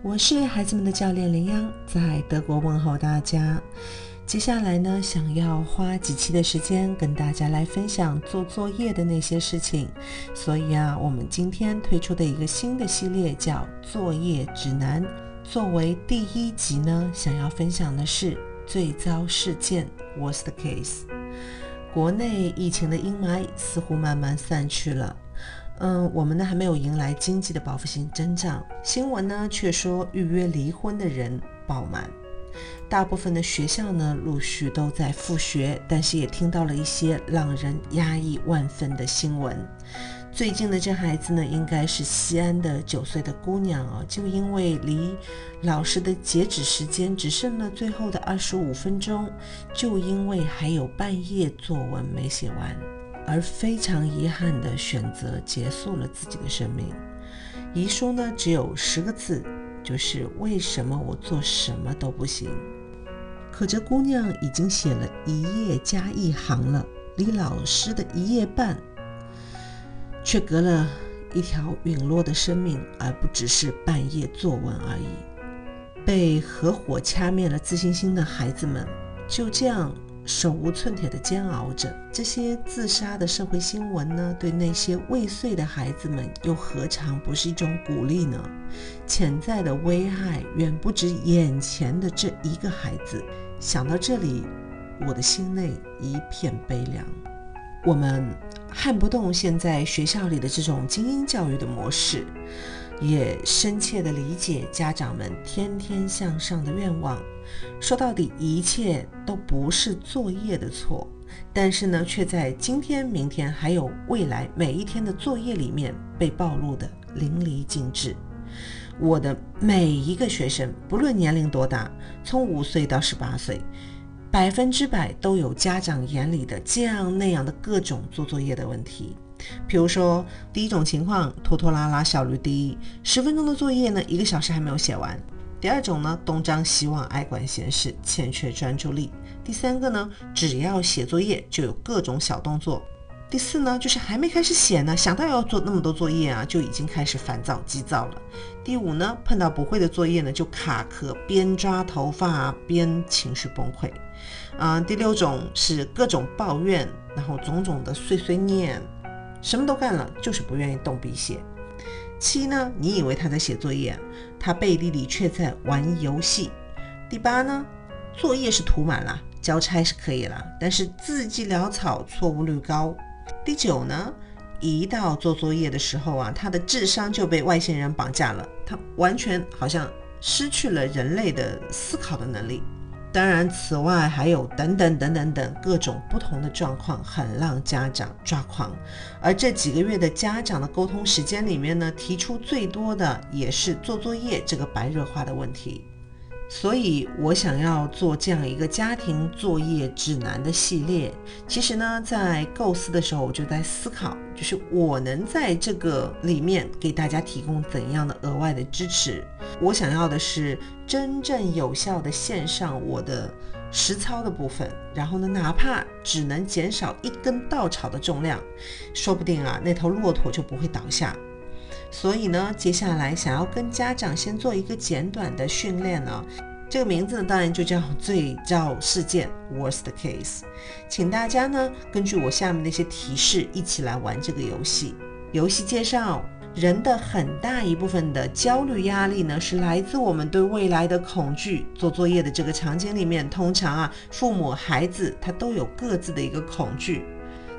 我是孩子们的教练林央，在德国问候大家。接下来呢，想要花几期的时间跟大家来分享做作业的那些事情。所以啊，我们今天推出的一个新的系列叫作业指南。作为第一集呢，想要分享的是最糟事件 （worst case）。国内疫情的阴霾似乎慢慢散去了。嗯，我们呢还没有迎来经济的报复性增长，新闻呢却说预约离婚的人爆满。大部分的学校呢，陆续都在复学，但是也听到了一些让人压抑万分的新闻。最近的这孩子呢，应该是西安的九岁的姑娘啊，就因为离老师的截止时间只剩了最后的二十五分钟，就因为还有半页作文没写完，而非常遗憾地选择结束了自己的生命。遗书呢，只有十个字，就是为什么我做什么都不行。可这姑娘已经写了一页加一行了，离老师的一页半，却隔了一条陨落的生命，而不只是半页作文而已。被合伙掐灭了自信心的孩子们，就这样手无寸铁地煎熬着。这些自杀的社会新闻呢，对那些未遂的孩子们，又何尝不是一种鼓励呢？潜在的危害远不止眼前的这一个孩子。想到这里，我的心内一片悲凉。我们撼不动现在学校里的这种精英教育的模式，也深切地理解家长们天天向上的愿望。说到底，一切都不是作业的错，但是呢，却在今天、明天还有未来每一天的作业里面被暴露的淋漓尽致。我的每一个学生，不论年龄多大，从五岁到十八岁，百分之百都有家长眼里的这样那样的各种做作业的问题。比如说，第一种情况，拖拖拉拉，效率低，十分钟的作业呢，一个小时还没有写完；第二种呢，东张西望，爱管闲事，欠缺专注力；第三个呢，只要写作业就有各种小动作。第四呢，就是还没开始写呢，想到要做那么多作业啊，就已经开始烦躁急躁了。第五呢，碰到不会的作业呢，就卡壳，边抓头发边情绪崩溃。嗯，第六种是各种抱怨，然后种种的碎碎念，什么都干了，就是不愿意动笔写。七呢，你以为他在写作业，他背地里却在玩游戏。第八呢，作业是涂满了，交差是可以了，但是字迹潦草，错误率高。第九呢，一到做作业的时候啊，他的智商就被外星人绑架了，他完全好像失去了人类的思考的能力。当然，此外还有等等等等等各种不同的状况，很让家长抓狂。而这几个月的家长的沟通时间里面呢，提出最多的也是做作业这个白热化的问题。所以我想要做这样一个家庭作业指南的系列。其实呢，在构思的时候，我就在思考，就是我能在这个里面给大家提供怎样的额外的支持。我想要的是真正有效的线上我的实操的部分，然后呢，哪怕只能减少一根稻草的重量，说不定啊，那头骆驼就不会倒下。所以呢，接下来想要跟家长先做一个简短的训练呢，这个名字呢当然就叫最糟事件 （worst case）。请大家呢根据我下面那些提示一起来玩这个游戏。游戏介绍：人的很大一部分的焦虑压力呢是来自我们对未来的恐惧。做作业的这个场景里面，通常啊，父母、孩子他都有各自的一个恐惧。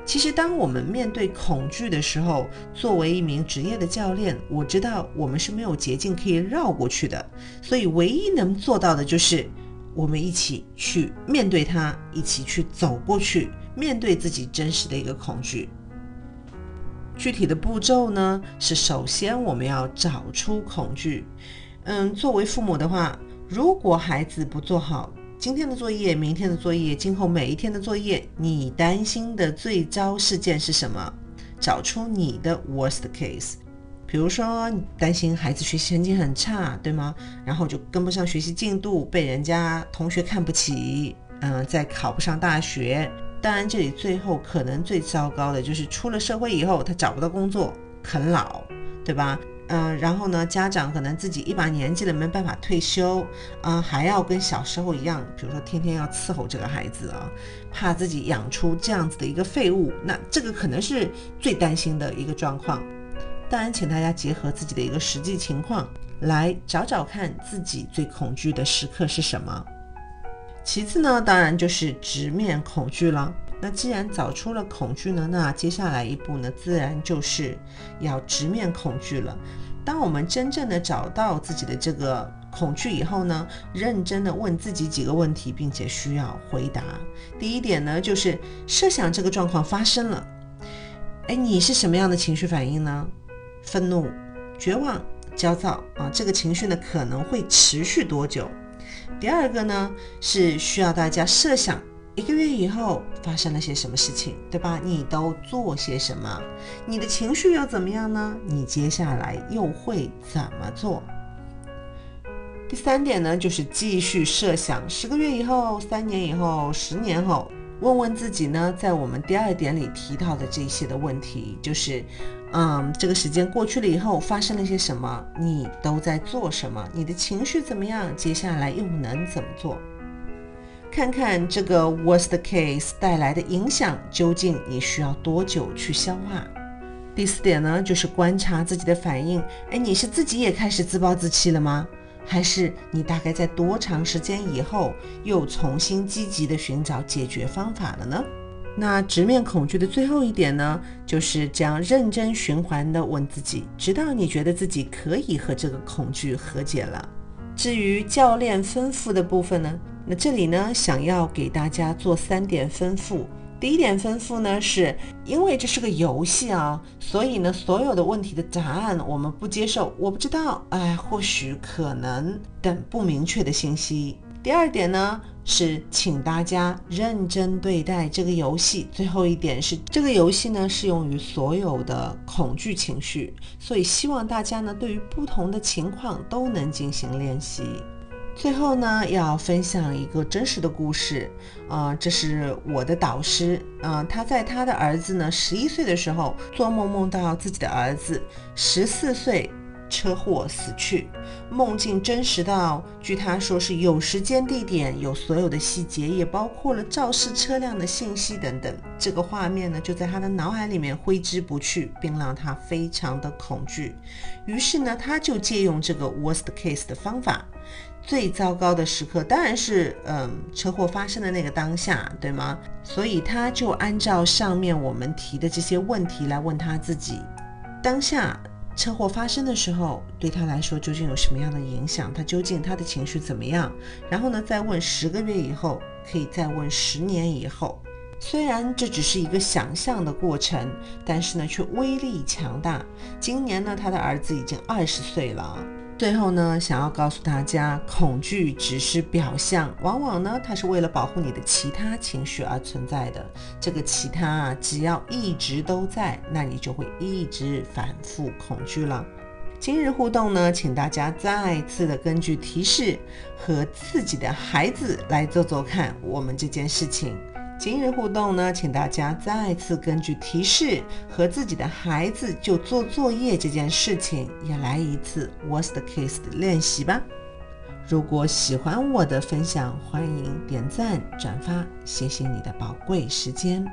其实，当我们面对恐惧的时候，作为一名职业的教练，我知道我们是没有捷径可以绕过去的。所以，唯一能做到的就是我们一起去面对它，一起去走过去，面对自己真实的一个恐惧。具体的步骤呢，是首先我们要找出恐惧。嗯，作为父母的话，如果孩子不做好，今天的作业，明天的作业，今后每一天的作业，你担心的最糟事件是什么？找出你的 worst case。比如说，你担心孩子学习成绩很差，对吗？然后就跟不上学习进度，被人家同学看不起，嗯，再考不上大学。当然，这里最后可能最糟糕的就是出了社会以后，他找不到工作，啃老，对吧？嗯，然后呢，家长可能自己一把年纪了没办法退休，啊，还要跟小时候一样，比如说天天要伺候这个孩子啊，怕自己养出这样子的一个废物，那这个可能是最担心的一个状况。当然，请大家结合自己的一个实际情况来找找看自己最恐惧的时刻是什么。其次呢，当然就是直面恐惧了。那既然找出了恐惧呢，那接下来一步呢，自然就是要直面恐惧了。当我们真正的找到自己的这个恐惧以后呢，认真的问自己几个问题，并且需要回答。第一点呢，就是设想这个状况发生了，哎，你是什么样的情绪反应呢？愤怒、绝望、焦躁啊，这个情绪呢可能会持续多久？第二个呢，是需要大家设想。一个月以后发生了些什么事情，对吧？你都做些什么？你的情绪又怎么样呢？你接下来又会怎么做？第三点呢，就是继续设想十个月以后、三年以后、十年后，问问自己呢，在我们第二点里提到的这些的问题，就是，嗯，这个时间过去了以后发生了些什么？你都在做什么？你的情绪怎么样？接下来又能怎么做？看看这个 worst case 带来的影响，究竟你需要多久去消化？第四点呢，就是观察自己的反应。哎，你是自己也开始自暴自弃了吗？还是你大概在多长时间以后又重新积极的寻找解决方法了呢？那直面恐惧的最后一点呢，就是这样认真循环的问自己，直到你觉得自己可以和这个恐惧和解了。至于教练吩咐的部分呢？那这里呢，想要给大家做三点吩咐。第一点吩咐呢，是因为这是个游戏啊，所以呢，所有的问题的答案我们不接受，我不知道，哎，或许可能等不明确的信息。第二点呢，是请大家认真对待这个游戏。最后一点是，这个游戏呢适用于所有的恐惧情绪，所以希望大家呢对于不同的情况都能进行练习。最后呢，要分享一个真实的故事，啊，这是我的导师，啊，他在他的儿子呢十一岁的时候，做梦梦到自己的儿子十四岁车祸死去，梦境真实到，据他说是有时间、地点，有所有的细节，也包括了肇事车辆的信息等等。这个画面呢，就在他的脑海里面挥之不去，并让他非常的恐惧。于是呢，他就借用这个 worst case 的方法。最糟糕的时刻当然是，嗯，车祸发生的那个当下，对吗？所以他就按照上面我们提的这些问题来问他自己：当下车祸发生的时候，对他来说究竟有什么样的影响？他究竟他的情绪怎么样？然后呢，再问十个月以后，可以再问十年以后。虽然这只是一个想象的过程，但是呢，却威力强大。今年呢，他的儿子已经二十岁了。最后呢，想要告诉大家，恐惧只是表象，往往呢，它是为了保护你的其他情绪而存在的。这个其他啊，只要一直都在，那你就会一直反复恐惧了。今日互动呢，请大家再次的根据提示和自己的孩子来做做看，我们这件事情。今日互动呢，请大家再次根据提示和自己的孩子就做作业这件事情也来一次 worst case 的练习吧。如果喜欢我的分享，欢迎点赞转发，谢谢你的宝贵时间。